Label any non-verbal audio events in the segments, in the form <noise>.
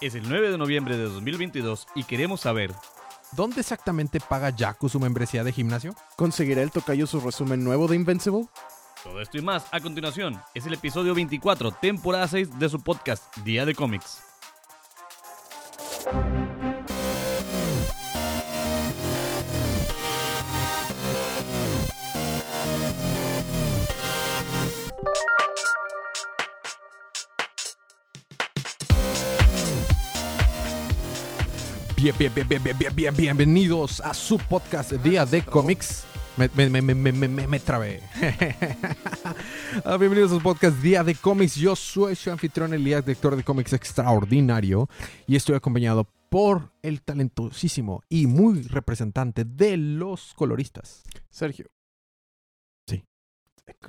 Es el 9 de noviembre de 2022 y queremos saber, ¿Dónde exactamente paga Yaku su membresía de gimnasio? ¿Conseguirá el tocayo su resumen nuevo de Invincible? todo esto y más a continuación. Es el episodio 24, temporada 6 de su podcast Día de Cómics. Bien, bien, bien, bien, bien, bien, bien, bienvenidos a su podcast Día de Cómics. Me, me, me, me, me, trabé. <laughs> Ah, bienvenidos a su podcast Día de Cómics. Yo soy su anfitrión Elías, director de cómics extraordinario. Y estoy acompañado por el talentosísimo y muy representante de los coloristas. Sergio.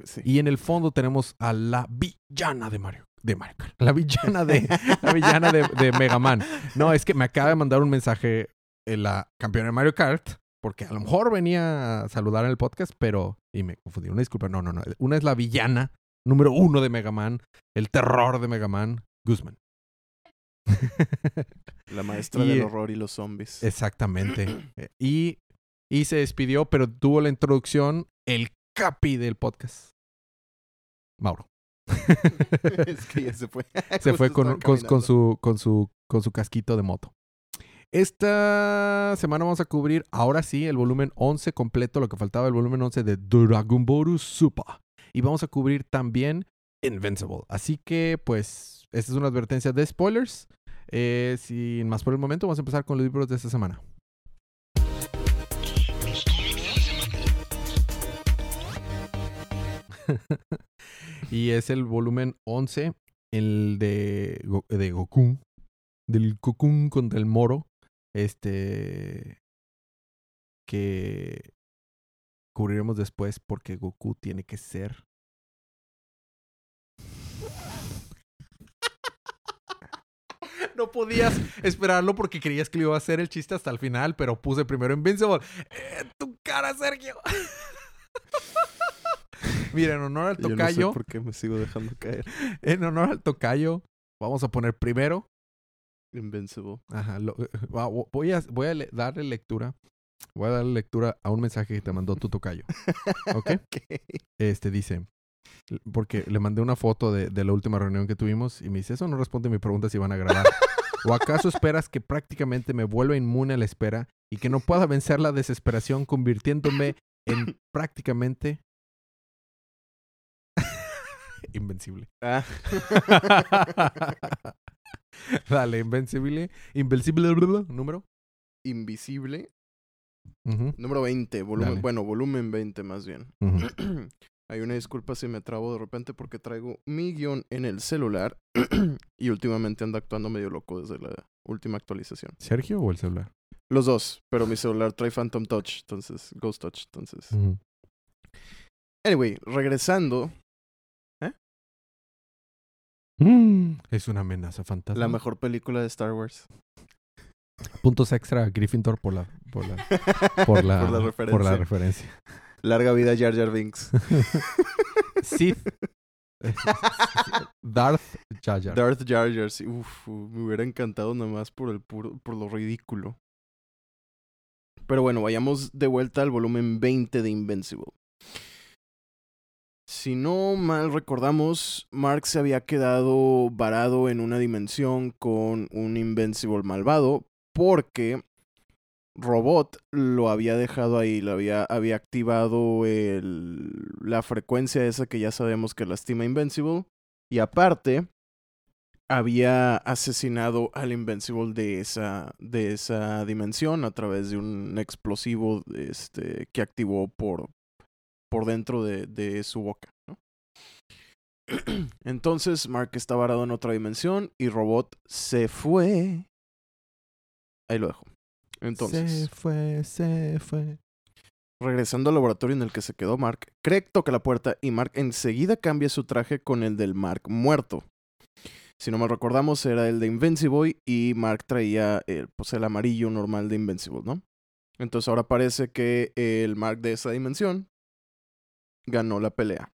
Sí. Y en el fondo tenemos a la villana de Mario. De Mario Kart. La villana de, <laughs> la villana de, de Mega Man. No, <laughs> es que me acaba de mandar un mensaje en la campeona de Mario Kart. Porque a lo mejor venía a saludar en el podcast, pero. Y me confundí. Una disculpa. No, no, no. Una es la villana número uno de Mega Man. El terror de Mega Man. Guzman. <laughs> La maestra Y- del horror y los zombies. Exactamente. <clears throat> Eh, y, y se despidió, pero tuvo la introducción el capi del podcast. Mauro. <laughs> es que ya se fue. <laughs> se fue con, estaba con, con caminando. su, con, su, con su casquito de moto. Esta semana vamos a cubrir, ahora sí, el volumen 11 completo, lo que faltaba el volumen 11 de Dragon Ball Super. Y vamos a cubrir también Invincible. Así que, pues, esta es una advertencia de spoilers. Eh, sin más por el momento, vamos a empezar con los libros de esta semana. <laughs> y es el volumen 11, el de, de Goku, del Goku contra el Moro, este, que cubriremos después porque Goku tiene que ser... <laughs> No podías esperarlo porque creías que le iba a hacer el chiste hasta el final, pero puse primero Invincible. ¡Eh, tu cara, Sergio! <laughs> <laughs> Mira, en honor al Yo no sé tocayo, por qué me sigo dejando caer. <laughs> en honor al tocayo, vamos a poner primero. Invincible. Ajá, lo- <laughs> voy a, voy a le- darle lectura. Voy a darle lectura a un mensaje que te mandó tu tocayo. ¿Ok? Ok. Este dice, porque le mandé una foto de, de la última reunión que tuvimos y me dice, eso no responde a mi pregunta si van a grabar. ¿O acaso esperas que prácticamente me vuelva inmune a la espera y que no pueda vencer la desesperación convirtiéndome en prácticamente invencible? Ah. <laughs> Dale, invencible. Invencible número. Invisible. Número 20. Volumen, Dale. bueno, volumen 20 más bien. <clears throat> Hay una disculpa si me trabo de repente porque traigo mi guion en el celular <clears throat> y últimamente ando actuando medio loco desde la última actualización. ¿Sergio o el celular? Los dos, pero mi celular trae Phantom Touch, entonces, Ghost Touch, entonces. Anyway, regresando, Mm, Es una amenaza fantasma. la mejor película de Star Wars. Puntos extra a Gryffindor por la, por la, <laughs> por la, Por la por la referencia. referencia. Larga vida Jar Jar Binks. <laughs> Sith. <laughs> Darth Jar Jar. Darth Jar Jar, sí, uf, me hubiera encantado nada más por el puro, por lo ridículo. Pero bueno, vayamos de vuelta al volumen 20 de Invincible. Si no mal recordamos, Mark se había quedado varado en una dimensión con un Invincible malvado porque Robot lo había dejado ahí, lo había, había activado la frecuencia esa que ya sabemos que lastima Invincible. Y aparte, había asesinado al Invincible de esa, de esa dimensión a través de un explosivo este, que activó por, por dentro de, de su boca. ¿no? <clears throat> Entonces, Mark está varado en otra dimensión y Robot se fue. Ahí lo dejo. Entonces, Se fue, se fue. regresando al laboratorio en el que se quedó Mark, Craig toca la puerta y Mark enseguida cambia su traje con el del Mark muerto. Si no mal recordamos, era el de Invincible y Mark traía el, pues, el amarillo normal de Invincible, ¿no? Entonces ahora parece que el Mark de esa dimensión ganó la pelea.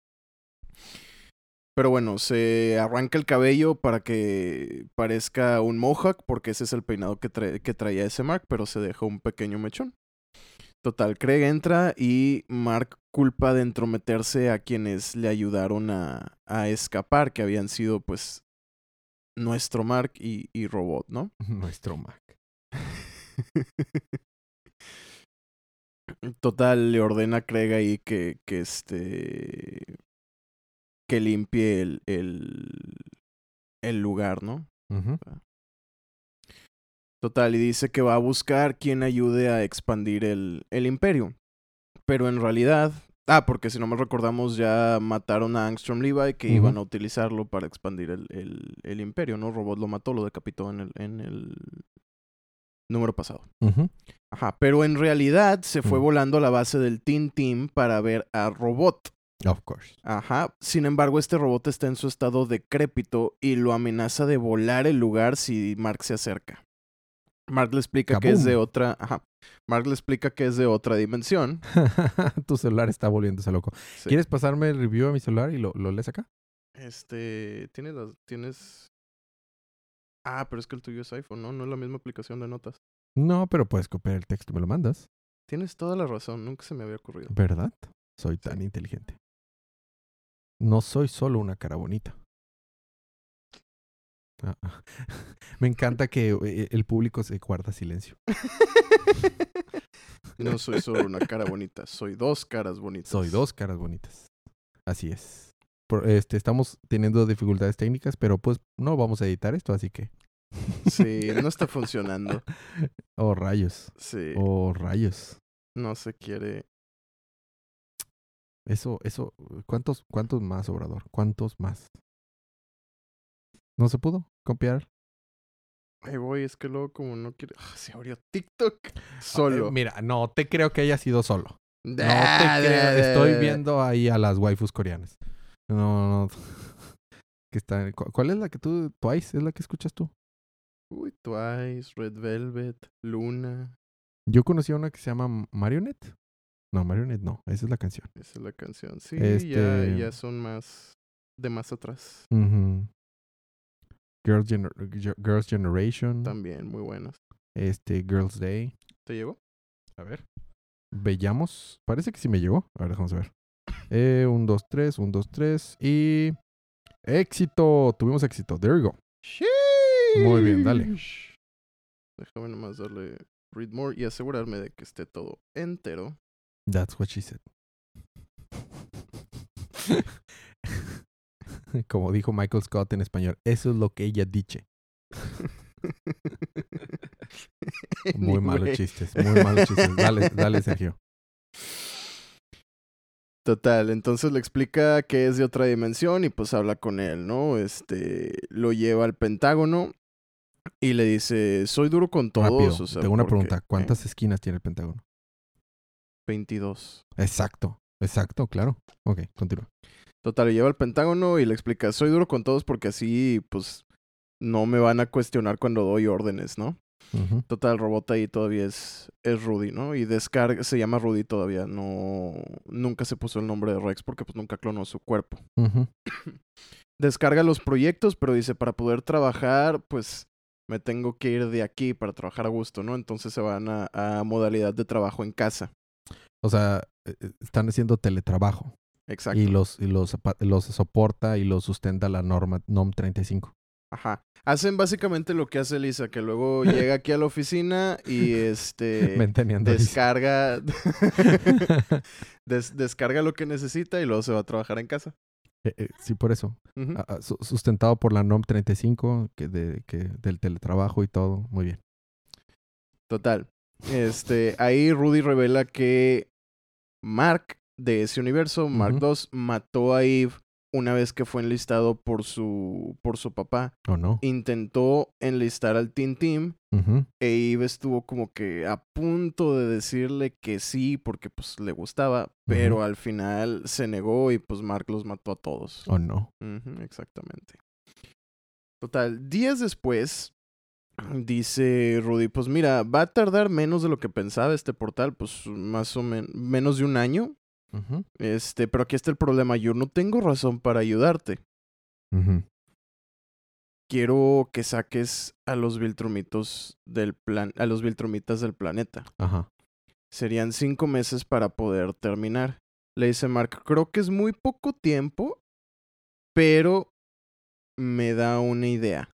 Pero bueno, se arranca el cabello para que parezca un mohawk, porque ese es el peinado que, trae- que traía ese Mark, pero se deja un pequeño mechón. Total, Craig entra y Mark culpa de entrometerse a quienes le ayudaron a, a escapar, que habían sido pues nuestro Mark y, y Robot, ¿no? <laughs> Nuestro Mac. <laughs> Total, le ordena a Craig ahí que, que este. que limpie el, el, el lugar, ¿no? Ujú. Total, y dice que va a buscar quien ayude a expandir el, el imperio. Pero en realidad. Ah, porque si no me recordamos, ya mataron a Angstrom Levi, que iban a utilizarlo para expandir el, el, el imperio, ¿no? Robot lo mató, lo decapitó en el, en el número pasado. Ajá, pero en realidad se fue volando a la base del Teen Team para ver a Robot. Of course. Ajá, sin embargo, este robot está en su estado decrépito y lo amenaza de volar el lugar si Mark se acerca. Mark le explica que es de otra. Ajá. Mark le explica que es de otra dimensión. <laughs> tu celular está volviéndose loco. Sí. ¿Quieres pasarme el review a mi celular y lo, lo lees acá? Este. Tienes. Tienes. Ah, pero es que el tuyo es iPhone, ¿no? No es la misma aplicación de notas. No, pero puedes copiar el texto, me lo mandas. Tienes toda la razón, nunca se me había ocurrido. ¿Verdad? Soy tan inteligente. No soy solo una cara bonita. Ah, ah. <laughs> Me encanta que eh, el público se guarda silencio. <laughs> No soy solo una cara bonita, soy dos caras bonitas. Soy dos caras bonitas. Así es. Este, estamos teniendo dificultades técnicas, pero pues no vamos a editar esto, así que. <laughs> Sí, no está funcionando. <laughs> Oh, rayos. Sí, Oh, rayos. no se quiere. Eso, eso. ¿Cuántos, cuántos más, Obrador? ¿Cuántos más? ¿No se pudo copiar? Ay, voy, es que luego como no quiere... Ah, se abrió TikTok <laughs> solo. Eh, mira, no te creo que haya sido solo. No te Ah, creo. de- Estoy viendo ahí a las waifus coreanas. No, no. <laughs> Que está, cu- ¿Cuál es la que tú, Twice, es la que escuchas tú? Uy, Twice, Red Velvet, Luna. Yo conocí a una que se llama Marionette. No, Marionette no, esa es la canción. Esa es la canción. Sí, Este- ya, ya son más... De más atrás. Girls, Gener- Ge- Girls Generation. También, muy buenas. Este, Girls Day. ¿Te llegó? A ver. Veamos. Parece que sí me llegó. A ver, vamos a ver. Eh, un, dos, tres, un, dos, tres. Y. ¡Éxito! Tuvimos éxito. There we go. Muy bien, dale. Déjame nomás darle read more y asegurarme de que esté todo entero. That's what she said. <laughs> Como dijo Michael Scott en español, eso es lo que ella dice. <laughs> Muy malos chistes, muy malos chistes. Dale, dale, Sergio. <laughs> Total, entonces le explica que es de otra dimensión y pues habla con él, ¿no? Este, lo lleva al Pentágono y le dice, soy duro con todos. Rápido, o sea, tengo una porque- pregunta. ¿eh? ¿Cuántas esquinas tiene el Pentágono? 22. Exacto, exacto, claro. Ok, continúa. Total, lo lleva al Pentágono y le explica, soy duro con todos porque así, pues, no me van a cuestionar cuando doy órdenes, ¿no? Total, el robot ahí todavía es, es Rudy, ¿no? Y descarga, se llama Rudy todavía, no, nunca se puso el nombre de Rex porque pues nunca clonó su cuerpo. <coughs> Descarga los proyectos, pero dice, para poder trabajar, pues me tengo que ir de aquí para trabajar a gusto, ¿no? Entonces se van a, a modalidad de trabajo en casa. O sea, eh, eh, están haciendo teletrabajo Exacto. y los y los, los soporta y los sustenta la norma NOM 35. Ajá. Hacen básicamente lo que hace Lisa, que luego llega aquí a la oficina y <laughs> este descarga <laughs> des- descarga lo que necesita y luego se va a trabajar en casa. Eh, eh, sí, por eso. Ah, ah, su- sustentado por la NOM 35 que de, que, del teletrabajo y todo. Muy bien. Total. Este, ahí Rudy revela que Mark de ese universo, Mark Ujú. II, mató a Eve una vez que fue enlistado por su por su papá. ¿O no? Intentó enlistar al Teen Team Ujú. e Eve estuvo como que a punto de decirle que sí porque pues le gustaba, pero al final se negó y pues Mark los mató a todos. ¿O no? Ujú, exactamente. Total, días después, dice Rudy, pues mira, va a tardar menos de lo que pensaba este portal, pues más o menos, menos de un año. Este, pero aquí está el problema, yo no tengo razón para ayudarte. Quiero que saques a los Viltrumitos del plan, a los Viltrumitas del planeta. Ajá. Serían cinco meses para poder terminar. Le dice Mark, creo que es muy poco tiempo, pero me da una idea.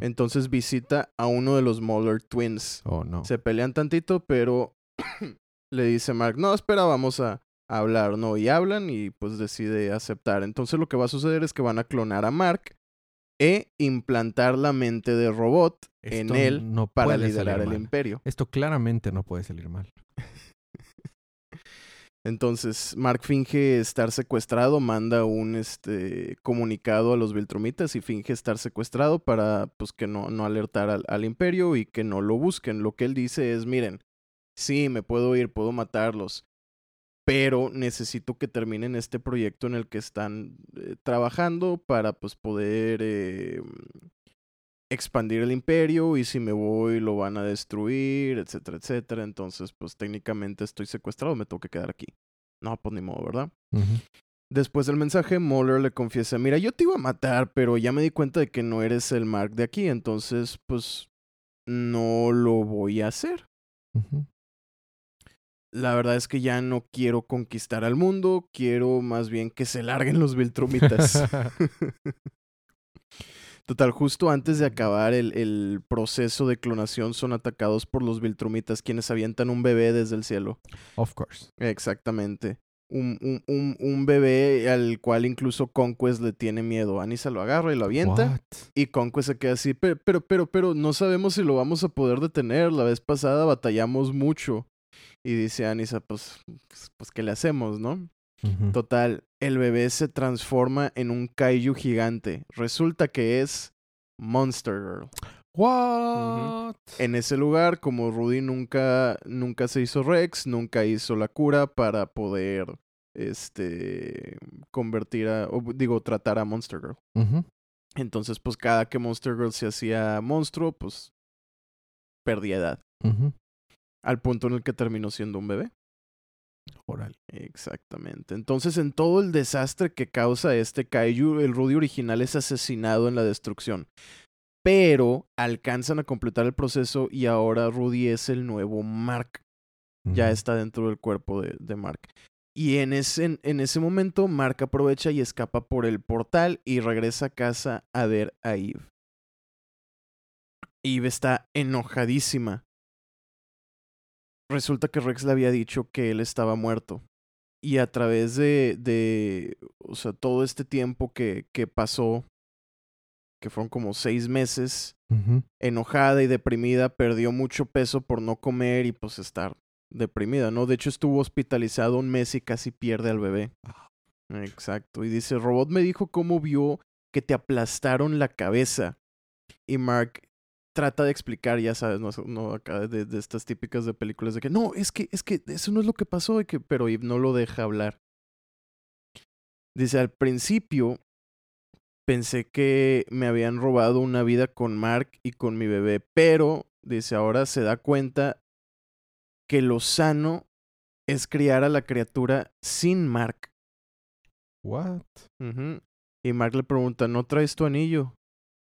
Entonces visita a uno de los Moller Twins. Oh, no. Se pelean tantito, pero <clears throat> le dice Mark, no, espera, vamos a a hablar, ¿no? Y hablan y pues decide aceptar. Entonces lo que va a suceder es que van a clonar a Mark e implantar la mente de robot en él no para liderar el mal. imperio. Esto claramente no puede salir mal. <laughs> Entonces, Mark finge estar secuestrado, manda un este comunicado a los Viltrumitas y finge estar secuestrado para pues que no, no alertar al, al imperio y que no lo busquen. Lo que él dice es, miren, sí, me puedo ir, puedo matarlos, pero necesito que terminen este proyecto en el que están eh, trabajando para pues poder eh, expandir el imperio y si me voy lo van a destruir, etcétera, etcétera. Entonces, pues técnicamente estoy secuestrado, me tengo que quedar aquí. No, pues ni modo, ¿verdad? Después del mensaje, Mueller le confiesa, mira, yo te iba a matar, pero ya me di cuenta de que no eres el Mark de aquí, entonces, pues, no lo voy a hacer. Ujú. La verdad es que ya no quiero conquistar al mundo, quiero más bien que se larguen los Viltrumitas. <laughs> Total, justo antes de acabar el, el proceso de clonación son atacados por los Viltrumitas, quienes avientan un bebé desde el cielo. of course. Exactamente. Un, un, un, un bebé al cual incluso Conquest le tiene miedo. Anissa lo agarra y lo avienta. What? Y Conquest se queda así, pero, pero, pero, pero, no sabemos si lo vamos a poder detener. La vez pasada batallamos mucho. Y dice Anissa, pues, pues, pues, ¿qué le hacemos, no? Total, el bebé se transforma en un kaiju gigante. Resulta que es Monster Girl. What? En ese lugar, como Rudy nunca, nunca se hizo Rex, nunca hizo la cura para poder, este, convertir a, o, digo, tratar a Monster Girl. Entonces, pues cada que Monster Girl se hacía monstruo, pues perdía edad. Al punto en el que terminó siendo un bebé. Órale. Exactamente. Entonces, en todo el desastre que causa este kaiju, el Rudy original es asesinado en la destrucción. Pero alcanzan a completar el proceso y ahora Rudy es el nuevo Mark. Ya está dentro del cuerpo de, de Mark. Y en ese, en ese momento, Mark aprovecha y escapa por el portal y regresa a casa a ver a Eve. Eve está enojadísima. Resulta que Rex le había dicho que él estaba muerto. Y a través de, de o sea, todo este tiempo que, que pasó, que fueron como seis meses, enojada y deprimida, perdió mucho peso por no comer y pues estar deprimida, ¿no? De hecho estuvo hospitalizado un mes y casi pierde al bebé. Exacto. Y dice, Robot me dijo cómo vio que te aplastaron la cabeza. Y Mark trata de explicar, ya sabes, no, no acá de, de estas típicas de películas de que no, es que, es que eso no es lo que pasó, y que, pero Eve no lo deja hablar. Dice, al principio pensé que me habían robado una vida con Mark y con mi bebé, pero, dice, ahora se da cuenta que lo sano es criar a la criatura sin Mark. What? Y Mark le pregunta, ¿no traes tu anillo?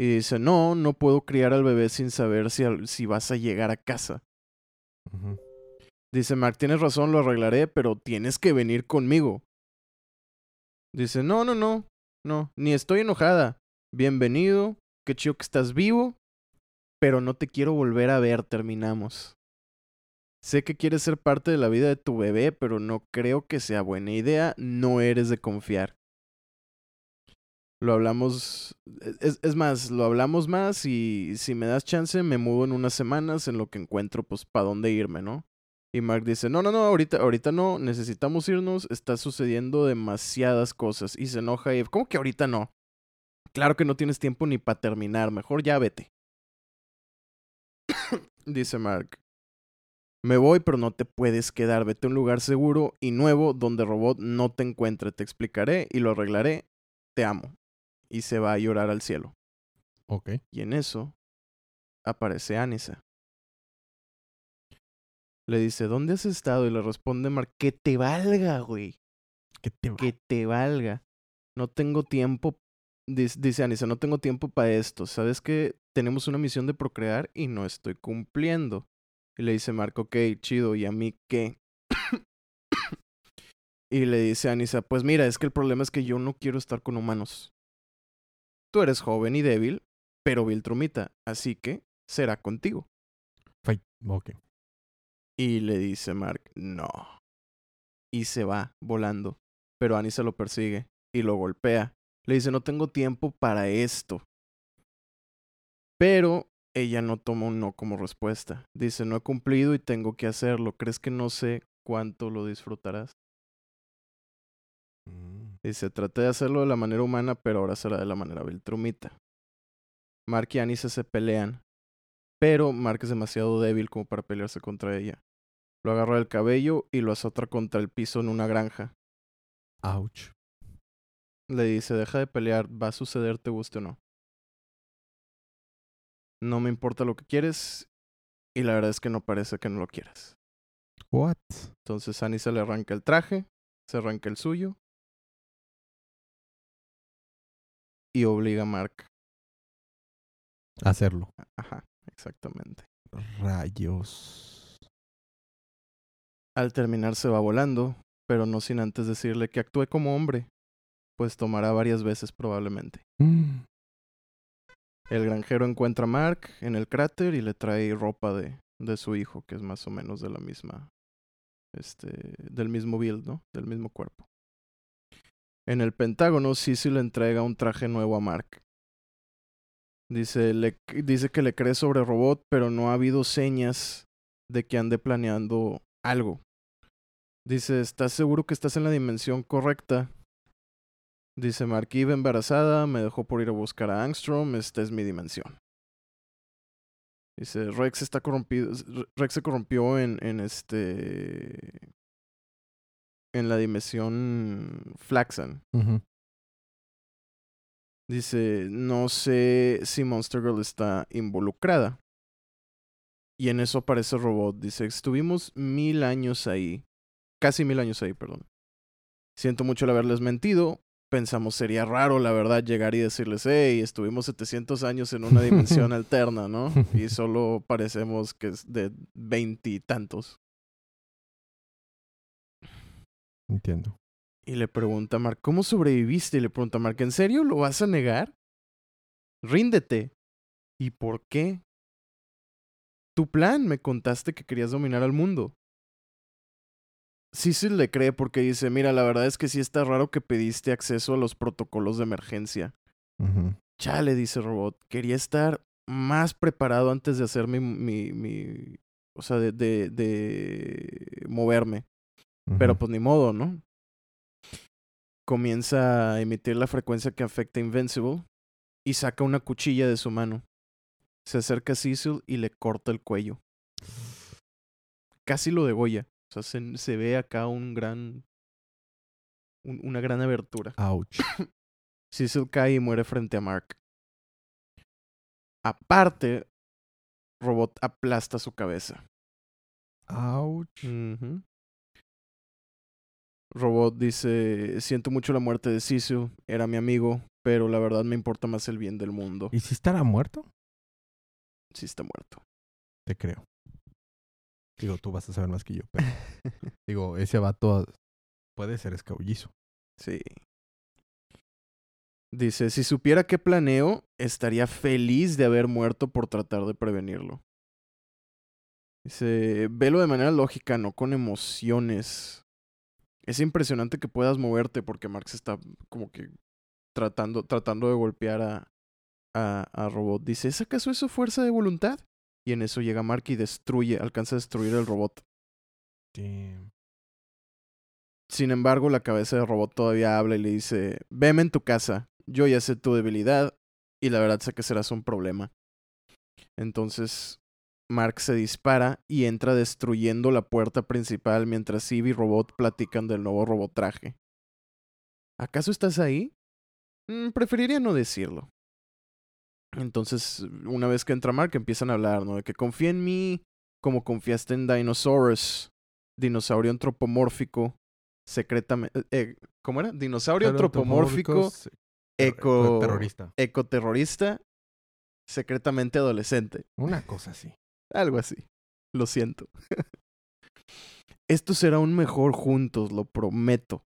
Y dice, no, no puedo criar al bebé sin saber si, si vas a llegar a casa. Dice, Mark, tienes razón, lo arreglaré, pero tienes que venir conmigo. Dice, no, no, no, no, ni estoy enojada. Bienvenido, qué chido que estás vivo, pero no te quiero volver a ver, terminamos. Sé que quieres ser parte de la vida de tu bebé, pero no creo que sea buena idea, no eres de confiar. Lo hablamos, es, es más, lo hablamos más y si me das chance me mudo en unas semanas en lo que encuentro pues para dónde irme, ¿no? Y Mark dice, no, no, no, ahorita, ahorita no, necesitamos irnos, está sucediendo demasiadas cosas. Y se enoja Eve, ¿cómo que ahorita no? Claro que no tienes tiempo ni para terminar, mejor ya vete. <coughs> dice Mark, me voy, pero no te puedes quedar, vete a un lugar seguro y nuevo donde Robot no te encuentre, te explicaré y lo arreglaré, te amo. Y se va a llorar al cielo. Ok. Y en eso aparece Anissa. Le dice, ¿dónde has estado? Y le responde Mark, que te valga, güey. ¿Qué te va? Que te valga. No tengo tiempo Dice, dice Anissa, no tengo tiempo para esto. ¿Sabes que tenemos una misión de procrear y no estoy cumpliendo? Y le dice Mark, ok, chido, ¿y a mí qué? <coughs> y le dice Anissa, pues mira, es que el problema es que yo no quiero estar con humanos. Tú eres joven y débil, pero Viltrumita, así que será contigo. Fight. Ok. Y le dice Mark, no. Y se va volando. Pero Anissa lo persigue y lo golpea. Le dice, no tengo tiempo para esto. Pero ella no toma un no como respuesta. Dice, no he cumplido y tengo que hacerlo. ¿Crees que no sé cuánto lo disfrutarás? Dice, traté de hacerlo de la manera humana, pero ahora será de la manera Viltrumita. Mark y Anissa se pelean, pero Mark es demasiado débil como para pelearse contra ella. Lo agarra del cabello y lo azota contra el piso en una granja. Ouch. Le dice, deja de pelear, va a suceder, te guste o no. No me importa lo que quieres, y la verdad es que no parece que no lo quieras. What? Entonces Anissa le arranca el traje, se arranca el suyo, y obliga a Mark. Hacerlo. Ajá, exactamente. Rayos. Al terminar se va volando, pero no sin antes decirle que actúe como hombre, pues tomará varias veces probablemente. Mm. El granjero encuentra a Mark en el cráter y le trae ropa de, de su hijo, que es más o menos de la misma, este, del mismo build, ¿no? Del mismo cuerpo. En el Pentágono, Sisi le entrega un traje nuevo a Mark. Dice, le, dice que le cree sobre robot, pero no ha habido señas de que ande planeando algo. Dice, ¿estás seguro que estás en la dimensión correcta? Dice, Mark iba embarazada, me dejó por ir a buscar a Angstrom, esta es mi dimensión. Dice, Rex está corrompido, Rex se corrompió en, en este... En la dimensión Flaxan. Dice, no sé si Monster Girl está involucrada. Y en eso aparece el robot. Dice, estuvimos mil años ahí. Casi mil años ahí, perdón. Siento mucho el haberles mentido. Pensamos, sería raro, la verdad, llegar y decirles, hey, estuvimos 700 años en una dimensión <laughs> alterna, ¿no? Y <laughs> solo parecemos que es de veintitantos. Entiendo. Y le pregunta a Mark, ¿cómo sobreviviste? Y le pregunta a Mark, ¿en serio lo vas a negar? Ríndete. ¿Y por qué? Tu plan, me contaste que querías dominar al mundo. Cecil le cree porque dice, mira, la verdad es que sí está raro que pediste acceso a los protocolos de emergencia. Ujú. Chale, dice Robot, quería estar más preparado antes de hacer mi, mi, mi o sea, de, de, de moverme. Pero pues ni modo, ¿no? Comienza a emitir la frecuencia que afecta a Invincible y saca una cuchilla de su mano. Se acerca a Cecil y le corta el cuello. Casi lo degolla. O sea, se, se ve acá un gran. un- una gran abertura. Ouch. <coughs> Cecil cae y muere frente a Mark. Aparte, Robot aplasta su cabeza. Ouch. Robot dice, siento mucho la muerte de Sisu, era mi amigo, pero la verdad me importa más el bien del mundo. ¿Y si estará muerto? Sí está muerto. Te creo. Digo, tú vas a saber más que yo. Pero, <laughs> digo, ese vato puede ser escabullizo. sí. Dice, si supiera qué planeo, estaría feliz de haber muerto por tratar de prevenirlo. Dice, velo de manera lógica, no con emociones. Es impresionante que puedas moverte porque Marx está como que tratando, tratando de golpear a, a, a Robot. Dice, ¿es acaso eso fuerza de voluntad? Y en eso llega Mark y destruye, alcanza a destruir el robot. Damn. Sin embargo, la cabeza del robot todavía habla y le dice, veme en tu casa, yo ya sé tu debilidad y la verdad sé que serás un problema. Entonces, Mark se dispara y entra destruyendo la puerta principal mientras Eve y Robot platican del nuevo robotraje. ¿Acaso estás ahí? Mm, preferiría no decirlo. Entonces, una vez que entra Mark, empiezan a hablar, ¿no? De que confía en mí como confiaste en Dinosaurus, dinosaurio antropomórfico, secretamente... Eh, ¿Cómo era? Dinosaurio antropomórfico eco, Terrorista. ecoterrorista, secretamente adolescente. Una cosa así. Algo así. Lo siento. Esto será un mejor juntos, lo prometo.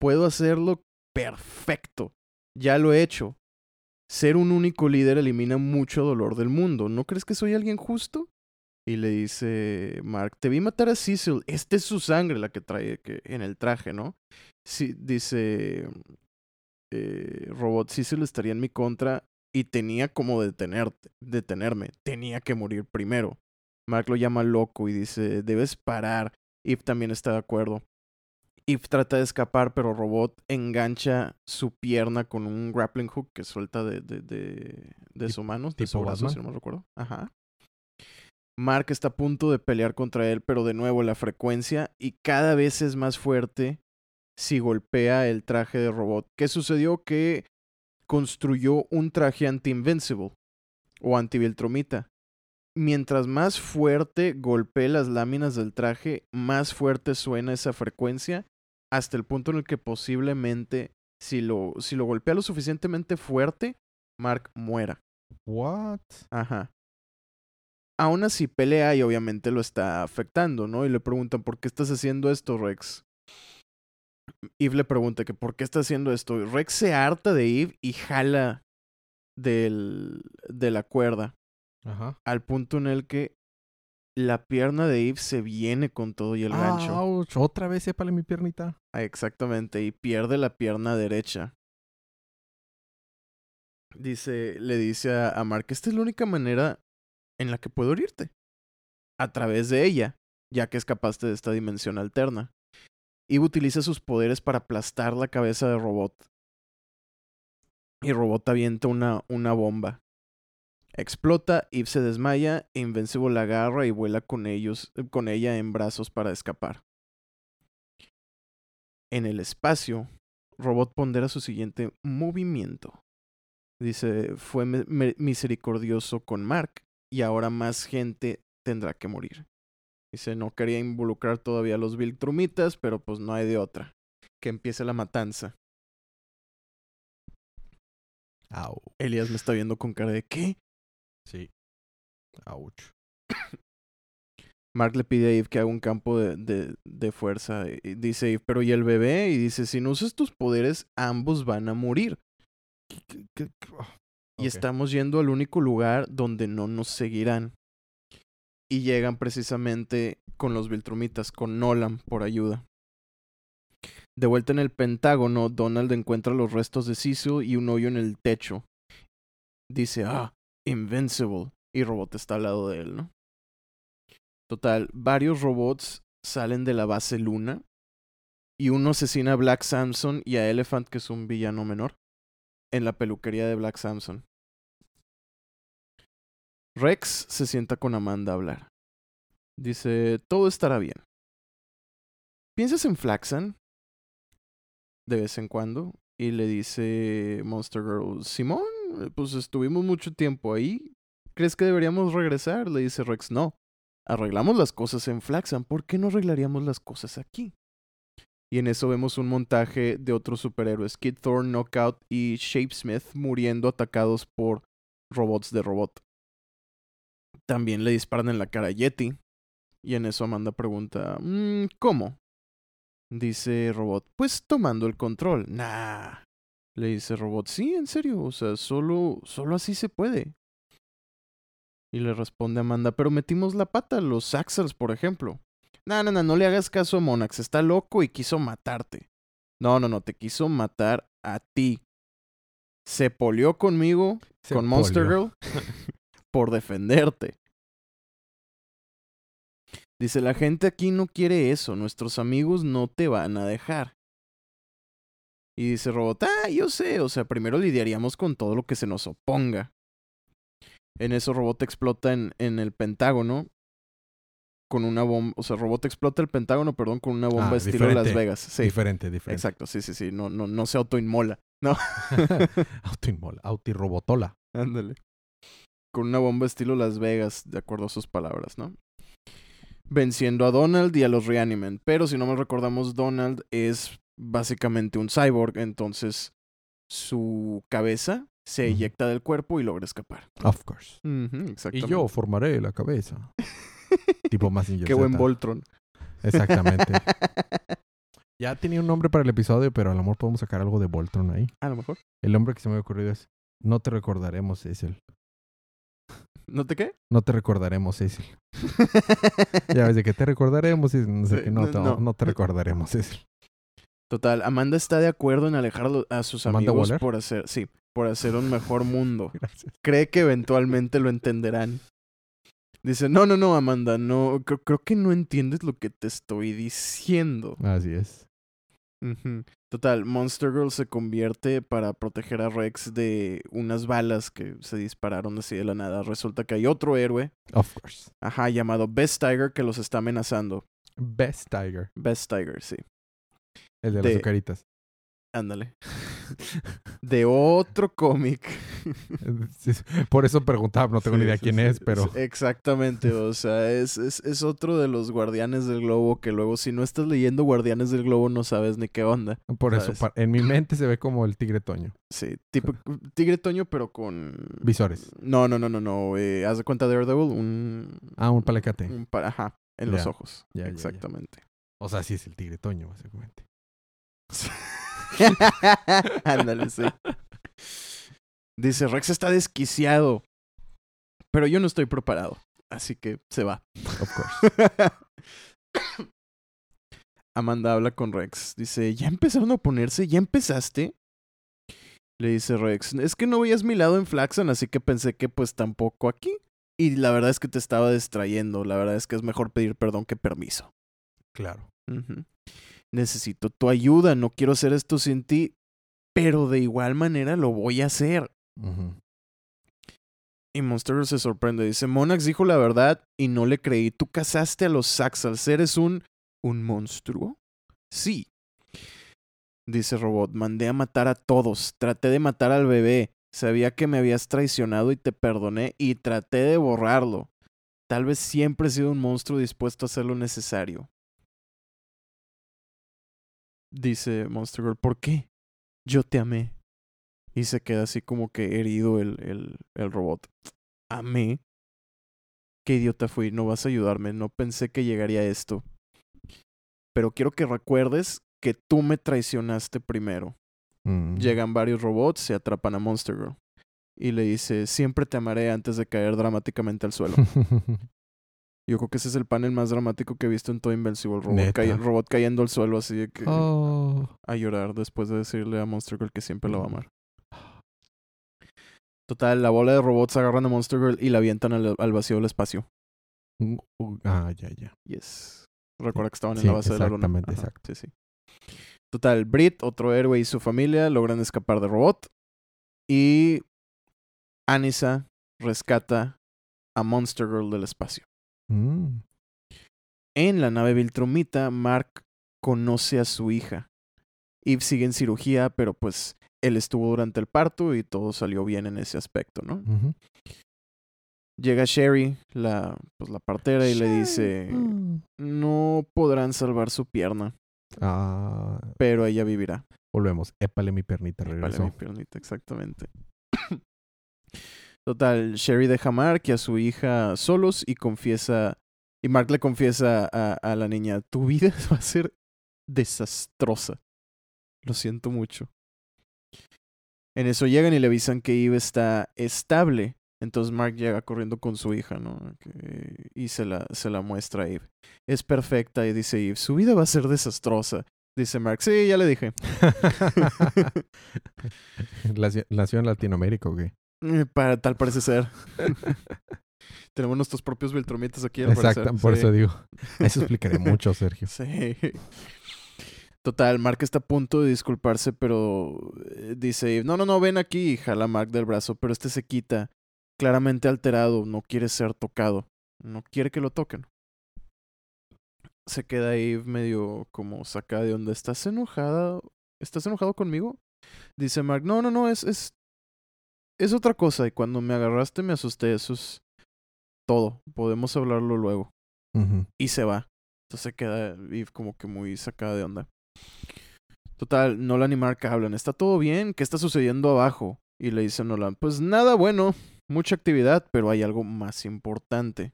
Puedo hacerlo perfecto. Ya lo he hecho. Ser un único líder elimina mucho dolor del mundo. ¿No crees que soy alguien justo? Y le dice Mark, te vi matar a Cecil. Esta es su sangre la que trae que, en el traje, ¿no? Sí, dice eh, Robot, Cecil estaría en mi contra y tenía como detenerte, detenerme. Tenía que morir primero. Mark lo llama loco y dice, debes parar. Eve también está de acuerdo. Eve trata de escapar, pero Robot engancha su pierna con un grappling hook que suelta de, de, de, de su mano, de su brazo, si no me recuerdo. Ajá. Mark está a punto de pelear contra él, pero de nuevo la frecuencia y cada vez es más fuerte si golpea el traje de robot. ¿Qué sucedió? Que construyó un traje anti-invincible o anti-viltromita. Mientras más fuerte golpee las láminas del traje, más fuerte suena esa frecuencia, hasta el punto en el que posiblemente, si lo, si lo golpea lo suficientemente fuerte, Mark muera. What? Ajá. Aún así pelea y obviamente lo está afectando, ¿no? Y le preguntan, ¿por qué estás haciendo esto, Rex? Eve le pregunta que por qué está haciendo esto. Rex se harta de Eve y jala del, de la cuerda Ajá. al punto en el que la pierna de Eve se viene con todo y el gancho. Ouch, Otra vez sépale mi piernita. Ah, Exactamente, y pierde la pierna derecha. Dice, le dice a, a Mark, esta es la única manera en la que puedo herirte. A través de ella, ya que escapaste de esta dimensión alterna. Eve utiliza sus poderes para aplastar la cabeza de Robot. Y Robot avienta una, una bomba. Explota, Eve se desmaya, e Invincible la agarra y vuela con ellos, con ella en brazos para escapar. En el espacio, Robot pondera su siguiente movimiento. Dice, fue misericordioso con Mark y ahora más gente tendrá que morir. Dice, no quería involucrar todavía a los Viltrumitas, pero pues no hay de otra. Que empiece la matanza. Au. Elías me está viendo con cara de ¿qué? Sí. Ouch. Mark le pide a Eve que haga un campo de, de, de fuerza. Y dice Eve, pero ¿y el bebé? Y dice, si no usas tus poderes, ambos van a morir. ¿Qué- qué- qué- qué- oh, Y estamos yendo al único lugar donde no nos seguirán. Y llegan precisamente con los Viltrumitas, con Nolan por ayuda. De vuelta en el Pentágono, Donald encuentra los restos de Cecil y un hoyo en el techo. Dice, ah, Invincible. Y Robot está al lado de él, ¿no? Total, varios robots salen de la base Luna. Y uno asesina a Black Samson y a Elephant, que es un villano menor, en la peluquería de Black Samson. Rex se sienta con Amanda a hablar. Dice, todo estará bien. ¿Piensas en Flaxan? De vez en cuando. Y le dice Monster Girl, Simón, pues estuvimos mucho tiempo ahí. ¿Crees que deberíamos regresar? Le dice Rex, no. Arreglamos las cosas en Flaxan, ¿por qué no arreglaríamos las cosas aquí? Y en eso vemos un montaje de otros superhéroes, Kid Thor, Knockout y Shapesmith muriendo atacados por robots de robot. También le disparan en la cara a Yeti. Y en eso Amanda pregunta, "Mm, ¿cómo? Dice Robot, pues tomando el control. Nah. Le dice Robot, sí, en serio, o sea, solo, solo así se puede. Y le responde Amanda, pero metimos la pata, los Axels, por ejemplo. No, no, no, no le hagas caso a Monax, está loco y quiso matarte. No, no, no, te quiso matar a ti. Se polió conmigo, Se con Monster. Girl, <laughs> por defenderte. Dice, la gente aquí no quiere eso, nuestros amigos no te van a dejar. Y dice Robot, ah, yo sé, o sea, primero lidiaríamos con todo lo que se nos oponga. En eso Robot explota en, en el Pentágono con una bomba, o sea, Robot explota el Pentágono, perdón, con una bomba Ah, estilo Las. Vegas. Sí, Diferente, diferente. exacto, sí, sí, sí, no, no, no se autoinmola. No, <laughs> Autoinmola, autirrobotola. ándale. Con una bomba estilo Las Vegas, de acuerdo a sus palabras, ¿no? Venciendo a Donald y a los Reanimen. Pero si no me recordamos, Donald es básicamente un cyborg, entonces su cabeza se eyecta del cuerpo y logra escapar. Of course. Y exactamente. yo formaré la cabeza. <laughs> tipo Mazinger Qué buen. Voltron. Exactamente. <laughs> Ya tenía un nombre para el episodio, pero a lo mejor podemos sacar algo de Voltron ahí. A lo mejor. El nombre que se me ha ocurrido es No te recordaremos, Cecil. ¿No te qué? No te recordaremos, Cecil. <laughs> Ya ves de que te recordaremos y no sé qué. No, no, no. te recordaremos, Cecil. Total, Amanda está de acuerdo en alejar a sus ¿Amanda amigos Waller? por hacer, sí, por hacer un mejor mundo. <laughs> Gracias. Cree que eventualmente lo entenderán. Dice, no, no, no, Amanda, no, creo, creo que no entiendes lo que te estoy diciendo. Así es. Total, Monster Girl se convierte para proteger a Rex de unas balas que se dispararon así de la nada. Resulta que hay otro héroe, Of course. ajá, llamado Best Tiger que los está amenazando. Best Tiger. Best Tiger, sí. El de, De- las azucaritas. Ándale. De otro cómic. Por eso preguntaba, no tengo ni idea quién sí, es, pero... Exactamente, o sea, es, es, es otro de los Guardianes del Globo que luego si no estás leyendo Guardianes del Globo no sabes ni qué onda. Por eso, en mi mente se ve como el tigre toño. Sí, tipo Tigre Toño pero con... Visores. No, no, no, no, no. eh, haz de cuenta Daredevil, un... Ah, un palecate. un pa- Ajá, en los ojos. ya. Exactamente. O sea, sí es el tigre toño, básicamente. <laughs> Ándale, sí. Dice, Rex está desquiciado. Pero yo no estoy preparado. Así que se va. Of course. <coughs> Amanda habla con Rex. Dice, ¿ya empezaron a ponerse? ¿Ya empezaste? Le dice Rex, es que no veías mi lado en Flaxon, así que pensé que pues tampoco aquí. Y la verdad es que te estaba distrayendo. La verdad es que es mejor pedir perdón que permiso. Claro. Necesito tu ayuda, no quiero hacer esto sin ti, pero de igual manera lo voy a hacer. Y Monster se sorprende, dice, Monax dijo la verdad y no le creí. ¿Tú cazaste a los Saxals? ¿Eres un... un monstruo? Sí. Dice Robot, mandé a matar a todos, traté de matar al bebé, sabía que me habías traicionado y te perdoné y traté de borrarlo. Tal vez siempre he sido un monstruo dispuesto a hacer lo necesario. Dice Monster Girl, ¿por qué? Yo te amé. Y se queda así como que herido el, el, el robot. ¿Amé? Qué idiota fui, no vas a ayudarme, no pensé que llegaría a esto. Pero quiero que recuerdes que tú me traicionaste primero. Mm. Llegan varios robots, se atrapan a Monster Girl. Y le dice, siempre te amaré antes de caer dramáticamente al suelo. <laughs> Yo creo que ese es el panel más dramático que he visto en todo Invincible. Robot, cay- robot cayendo al suelo así de que oh. a llorar después de decirle a Monster Girl que siempre lo va a amar. <sighs> Total, la bola de robots agarran a Monster Girl y la avientan al, al vacío del espacio. Uh, uh, Ah, ya, ya. Yes. Recuerda que estaban en Sí, la base de la luna. exactamente, exacto. Sí, sí. Total, Brit, otro héroe y su familia logran escapar de robot. Y Anissa rescata a Monster Girl del espacio. Mm. En la nave Viltrumita, Mark conoce a su hija. Eve sigue en cirugía, pero pues él estuvo durante el parto y todo salió bien en ese aspecto, ¿no? Llega Sherry, la, pues, la partera, y le dice, Mm. no podrán salvar su pierna, Ah, pero ella vivirá. volvemos. Épale mi pernita, Vale, regresó. mi piernita, exactamente. Total, Sherry deja a Mark y a su hija solos y confiesa, y Mark le confiesa a, la niña, tu vida <laughs> va a ser desastrosa. Lo siento mucho. En eso llegan y le avisan que Eve está estable. Entonces Mark llega corriendo con su hija, ¿no? Y se la, se la muestra a Eve. Es perfecta y dice Eve, su vida va a ser desastrosa. Dice Mark, sí, ya le dije. <laughs> Nació- ¿Nació en Latinoamérica qué? Eh, Para, tal parece ser. <laughs> Tenemos nuestros propios Viltromitas aquí. al Exacto, parecer. por Sí. eso digo. Eso explicaría <laughs> mucho, Sergio. Sí. Total, Mark está a punto de disculparse, pero eh, dice, no, no, no, ven aquí, y jala a Mark del brazo, pero este se quita, claramente alterado, no quiere ser tocado, no quiere que lo toquen. Se queda ahí medio como sacada de onda, ¿estás enojada? ¿Estás enojado conmigo? Dice Mark, no, no, no, es, es, es otra cosa, y cuando me agarraste me asusté, eso es todo, podemos hablarlo luego y se va. Entonces se queda Eve como que muy sacada de onda. Total, Nolan y Mark hablan. ¿Está todo bien? ¿Qué está sucediendo abajo? Y le dice Nolan, pues nada bueno, mucha actividad, pero hay algo más importante.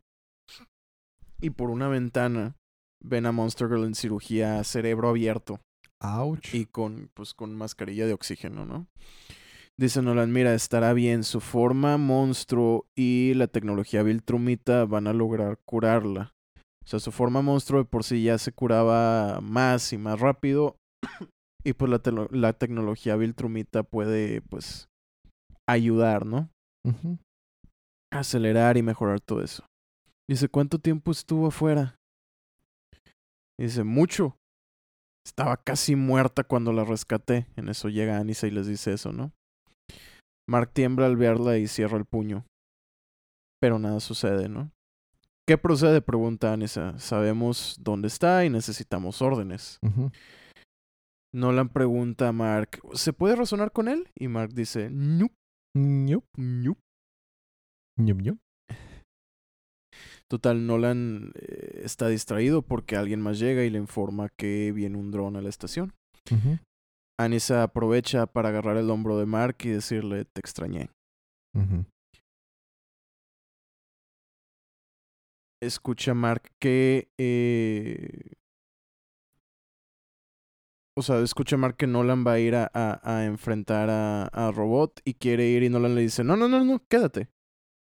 Y por una ventana ven a Monster Girl en cirugía cerebro abierto Ouch. y con, pues, con mascarilla de oxígeno, ¿no? Dice Nolan, mira, estará bien, su forma monstruo y la tecnología Viltrumita van a lograr curarla. O sea, su forma monstruo de por sí ya se curaba más y más rápido. y pues la, la tecnología Viltrumita puede, pues, ayudar, ¿no? Ujú. acelerar y mejorar todo eso. Dice, ¿cuánto tiempo estuvo afuera? Dice, mucho. Estaba casi muerta cuando la rescaté. En eso llega Anissa y les dice eso, ¿no? Mark tiembla al verla y cierra el puño. Pero nada sucede, ¿no? ¿Qué procede? Pregunta Anissa. Sabemos dónde está y necesitamos órdenes. Nolan pregunta a Mark, ¿se puede razonar con él? Y Mark dice, nope, Ñup, nope. ñup, ñup. Total, Nolan eh, está distraído porque alguien más llega y le informa que viene un dron a la estación. Ujú. Anissa aprovecha para agarrar el hombro de Mark y decirle, te extrañé. Escucha Mark que... eh, O sea, escucha Mark que Nolan va a ir a, a- a enfrentar a, a Robot y quiere ir y Nolan le dice, no, no, no, no, quédate.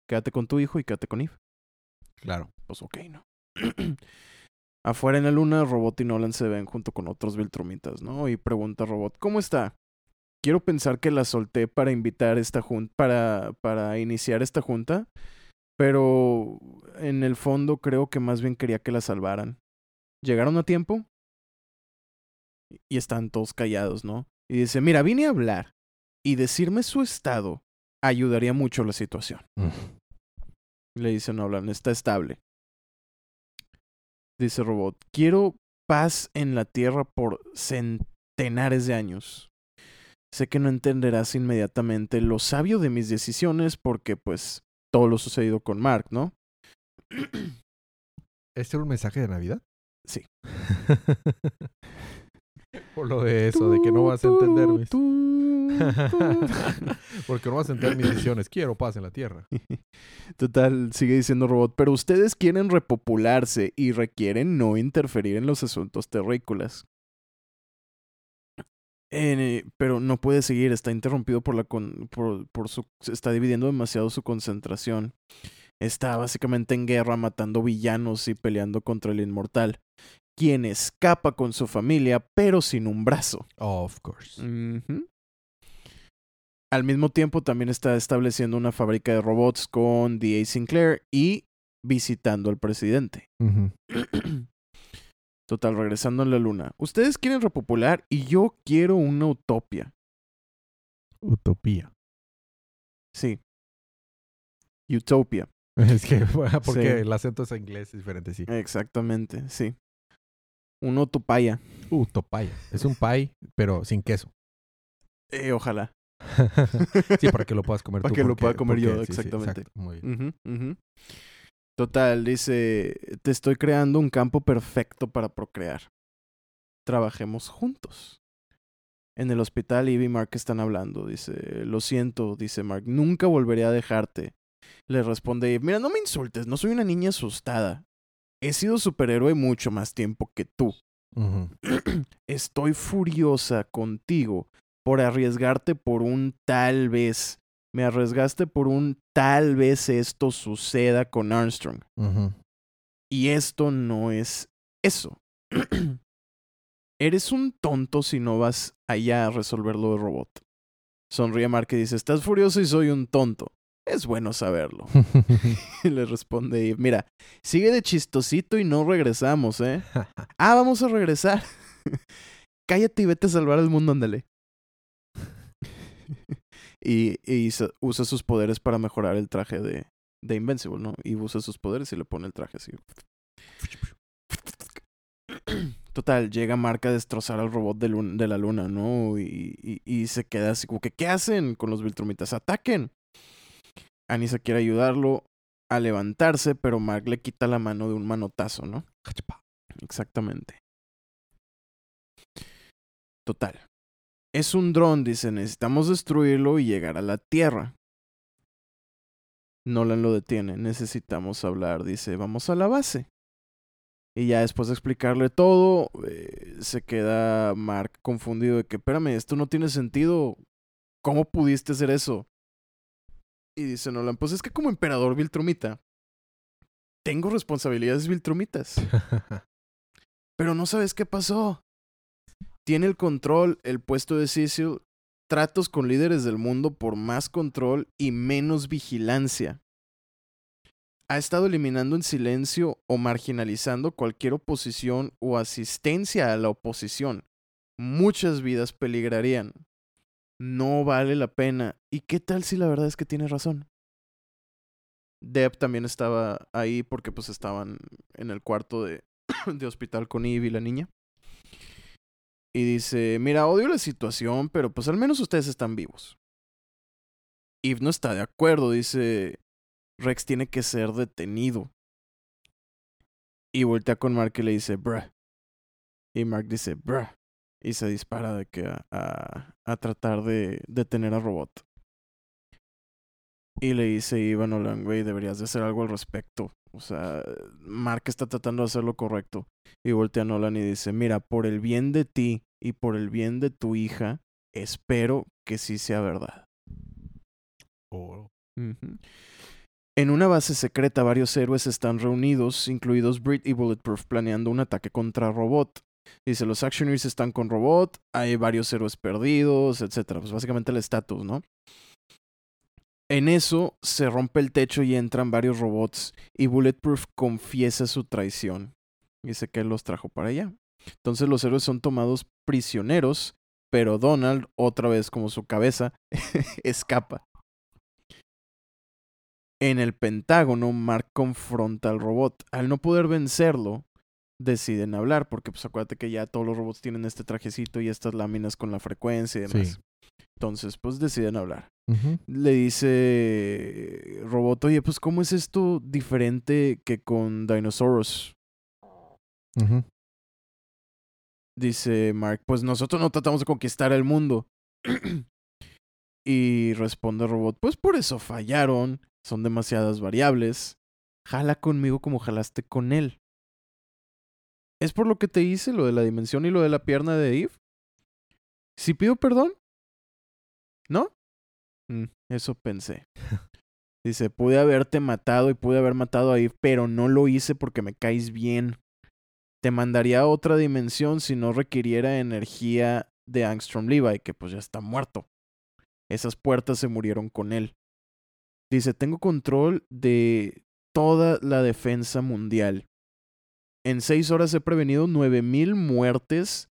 Quédate con tu hijo y quédate con Eve. Claro. Pues ok, ¿no? <clears throat> Afuera en la luna, Robot y Nolan se ven junto con otros Viltrumitas, ¿no? Y pregunta a Robot, ¿cómo está? Quiero pensar que la solté para invitar esta junta, para, para iniciar esta junta, pero en el fondo creo que más bien quería que la salvaran. ¿Llegaron a tiempo? Y están todos callados, ¿no? Y dice, mira, vine a hablar y decirme su estado ayudaría mucho la situación. Mm. Le dice Nolan, está estable. Dice Robot, quiero paz en la Tierra por centenares de años. Sé que no entenderás inmediatamente lo sabio de mis decisiones porque pues todo lo sucedido con Mark, ¿no? ¿Este era un mensaje de Navidad? Sí. <laughs> Por lo de eso, de que no vas a entender mis... <laughs> Porque no vas a entender mis decisiones. Quiero paz en la tierra. <laughs> Total, sigue diciendo Robot, pero ustedes quieren repopularse y requieren no interferir en los asuntos terrícolas. Eh, pero no puede seguir, está interrumpido por la con, por, por su está dividiendo demasiado su concentración. Está básicamente en guerra matando villanos y peleando contra el inmortal, quien escapa con su familia pero sin un brazo. Of course. Al mismo tiempo también está estableciendo una fábrica de robots con D.A. Sinclair y visitando al presidente. <clears throat> Total, regresando a la luna. Ustedes quieren repopular y yo quiero una utopia. Utopía. Sí. Utopia. <laughs> Es que, <laughs> porque Sí. el acento es inglés, es diferente, sí. Exactamente, sí. Utopía. Utopaya. Es un pie, pero sin queso. Eh, ojalá. <laughs> sí, para que lo puedas comer <laughs> Para tú. que lo pueda comer yo, porque- sí, sí, exactamente. exacto, muy bien. Ujú, ujú. Total, dice, te estoy creando un campo perfecto para procrear. Trabajemos juntos. En el hospital, Eve y Mark están hablando. Dice, lo siento, dice Mark, nunca volveré a dejarte. Le responde mira, no me insultes, no soy una niña asustada. He sido superhéroe mucho más tiempo que tú. <clears throat> Estoy furiosa contigo por arriesgarte por un tal vez. Me arriesgaste por un tal vez esto suceda con Armstrong. Y esto no es eso. <clears throat> Eres un tonto si no vas allá a resolver lo de robot. Sonríe Mark y dice, estás furioso y soy un tonto. Es bueno saberlo. <laughs> <laughs> Y le responde Eve, mira, sigue de chistosito y no regresamos, ¿eh? <laughs> Ah, vamos a regresar. Cállate y vete a salvar al mundo, ándale. y y sa- usa sus poderes para mejorar el traje de, de Invincible, ¿no? Y usa sus poderes y le pone el traje así. <clears throat> Total, llega Mark a destrozar al robot de, la luna, ¿no? Y, y- y se queda así como que, ¿qué hacen con los Viltrumitas? ¡Ataquen! Anissa quiere ayudarlo a levantarse, pero Mark le quita la mano de un manotazo, ¿no? Exactamente. Total. Es un dron, dice, necesitamos destruirlo y llegar a la Tierra. Nolan lo detiene, necesitamos hablar, dice, vamos a la base. Y ya después de explicarle todo, eh, se queda Mark confundido de que, espérame, esto no tiene sentido. ¿Cómo pudiste hacer eso? Y dice Nolan, pues es que como emperador Viltrumita, tengo responsabilidades Viltrumitas. <laughs> Pero no sabes qué pasó. Tiene el control, el puesto de Cecil, tratos con líderes del mundo por más control y menos vigilancia. Ha estado eliminando en silencio o marginalizando cualquier oposición o asistencia a la oposición. Muchas vidas peligrarían. No vale la pena. ¿Y qué tal si la verdad es que tiene razón? Deb también estaba ahí porque pues estaban en el cuarto de, <clears throat> de hospital con Eve y la niña. Y dice, mira, odio la situación, pero pues al menos ustedes están vivos. Eve no está de acuerdo, dice, Rex tiene que ser detenido. Y voltea con Mark y le dice, bruh. Y Mark dice, bruh. Y se dispara de que a, a, a tratar de detener a Robot. Y le dice Ivan Nolan, güey, deberías de hacer algo al respecto. O sea, Mark está tratando de hacer lo correcto. Y voltea a Nolan y dice, mira, por el bien de ti y por el bien de tu hija, espero que sí sea verdad. Oh. En una base secreta, varios héroes están reunidos, incluidos Brit y Bulletproof, planeando un ataque contra Robot. Dice, los Actioneers están con Robot, hay varios héroes perdidos, etc. Pues básicamente el estatus, ¿no? En eso se rompe el techo y entran varios robots y Bulletproof confiesa su traición. Dice que él los trajo para allá. Entonces los héroes son tomados prisioneros, pero Donald, otra vez como su cabeza, <laughs> escapa. En el Pentágono, Mark confronta al robot. Al no poder vencerlo, deciden hablar, porque pues acuérdate que ya todos los robots tienen este trajecito y estas láminas con la frecuencia y demás. Sí. Entonces, pues deciden hablar. Le dice Robot, oye, pues ¿cómo es esto diferente que con Dinosaurus? Ujú. Dice Mark, pues nosotros no tratamos de conquistar el mundo. <clears throat> y responde Robot, pues por eso fallaron, son demasiadas variables. Jala conmigo como jalaste con él. ¿Es por lo que te hice lo de la dimensión y lo de la pierna de Eve? ¿Si pido perdón? ¿No? Mm, eso pensé. <laughs> Dice, pude haberte matado y pude haber matado a Eve, pero no lo hice porque me caes bien. Te mandaría a otra dimensión si no requiriera energía de Angstrom Levi, que pues ya está muerto. Esas puertas se murieron con él. Dice, tengo control de toda la defensa mundial. En seis horas he prevenido 9000 muertes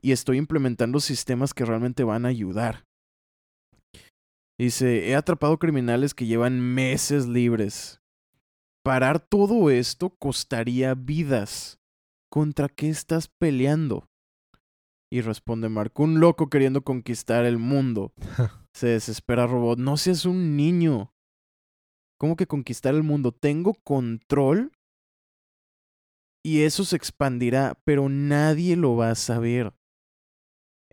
y estoy implementando sistemas que realmente van a ayudar. Dice, he atrapado criminales que llevan meses libres. Parar todo esto costaría vidas. ¿Contra qué estás peleando? Y responde Mark, un loco queriendo conquistar el mundo. <laughs> Se desespera Robot, no seas un niño. ¿Cómo que conquistar el mundo? Tengo control y eso se expandirá, pero nadie lo va a saber.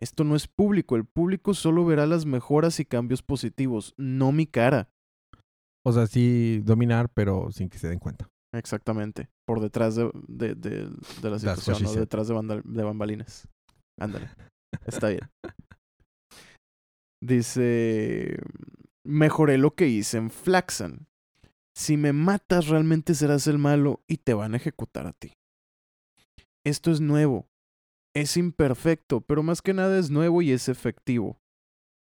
Esto no es público, el público solo verá las mejoras y cambios positivos, no mi cara. O sea, sí dominar, pero sin que se den cuenta. Exactamente, por detrás de, de, de, de la situación, ¿no? detrás de, de bambalines. Ándale, está bien. Dice, mejoré lo que hice en Flaxan. Si me matas, realmente serás el malo y te van a ejecutar a ti. Esto es nuevo. Es imperfecto, pero más que nada es nuevo y es efectivo.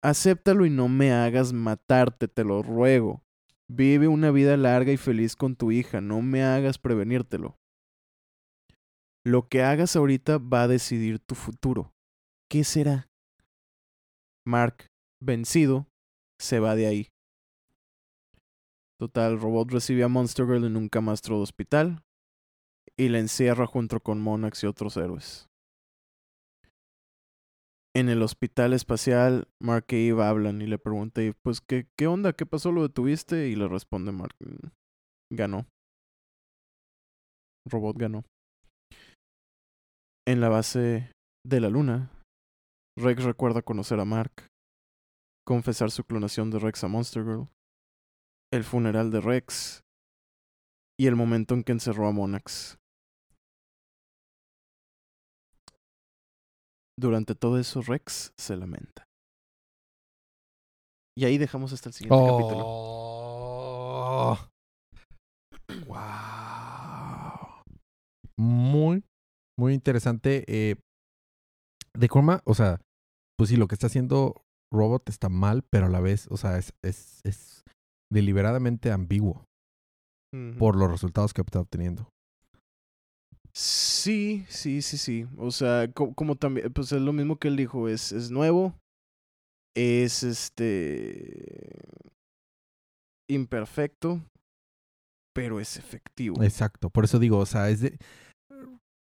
Acéptalo y no me hagas matarte, te lo ruego. Vive una vida larga y feliz con tu hija, no me hagas prevenírtelo. Lo que hagas ahorita va a decidir tu futuro. ¿Qué será? Mark, vencido, se va de ahí. Total, Robot recibe a Monster Girl en un camastro de hospital y la encierra junto con Monax y otros héroes. En el hospital espacial, Mark e Eve hablan y le pregunta pues, ¿qué, ¿qué onda? ¿Qué pasó? ¿Lo detuviste? Y le responde Mark, "Mm, ganó. Robot ganó. En la base de la luna, Rex recuerda conocer a Mark, confesar su clonación de Rex a Monster Girl, el funeral de Rex y el momento en que encerró a Monax. Durante todo eso, Rex se lamenta. Y ahí dejamos hasta el siguiente capítulo. Oh. Wow. Muy, muy interesante. Eh, de forma, o sea, pues sí, lo que está haciendo Robot está mal, pero a la vez, o sea, es, es, es deliberadamente ambiguo Por los resultados que está obteniendo. Sí, sí, sí, sí. O sea, co- como, también, pues es lo mismo que él dijo, es, es nuevo, es este imperfecto, pero es efectivo. Exacto, por eso digo, o sea, es de...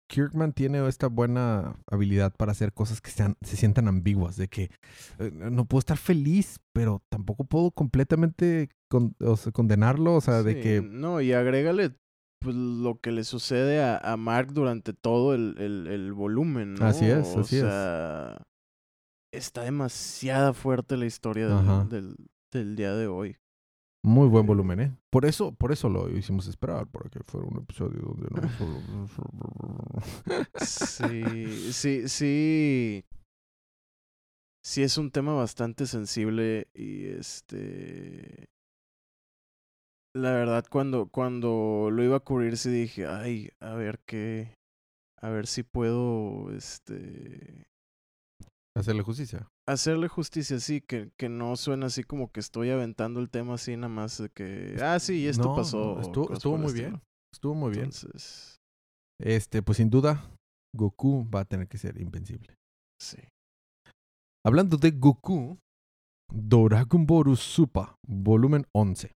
Kirkman tiene esta buena habilidad para hacer cosas que sean, se sientan ambiguas, de que eh, no puedo estar feliz, pero tampoco puedo completamente con- o sea, condenarlo, o sea, de que No, y agrégale pues, lo que le sucede a, a Mark durante todo el, el, el volumen, ¿no? Así es, o así es. sea, Está demasiado fuerte la historia del, del día de hoy. muy buen volumen, ¿eh? Por eso, por eso lo hicimos esperar, para que fuera un episodio donde no solo... Sí, sí, sí. Sí es un tema bastante sensible y este... La verdad, cuando, cuando lo iba a cubrir, sí dije, ay, a ver qué... A ver si puedo, este... Hacerle justicia. Hacerle justicia, sí, que, que no suena así como que estoy aventando el tema así nada más de que... Ah, sí, esto No, pasó. no, estuvo muy estilo. bien. Estuvo muy bien. Entonces, Este, pues sin duda, Goku va a tener que ser invencible. sí. Hablando de Goku, Doragon Boru Super, volumen 11.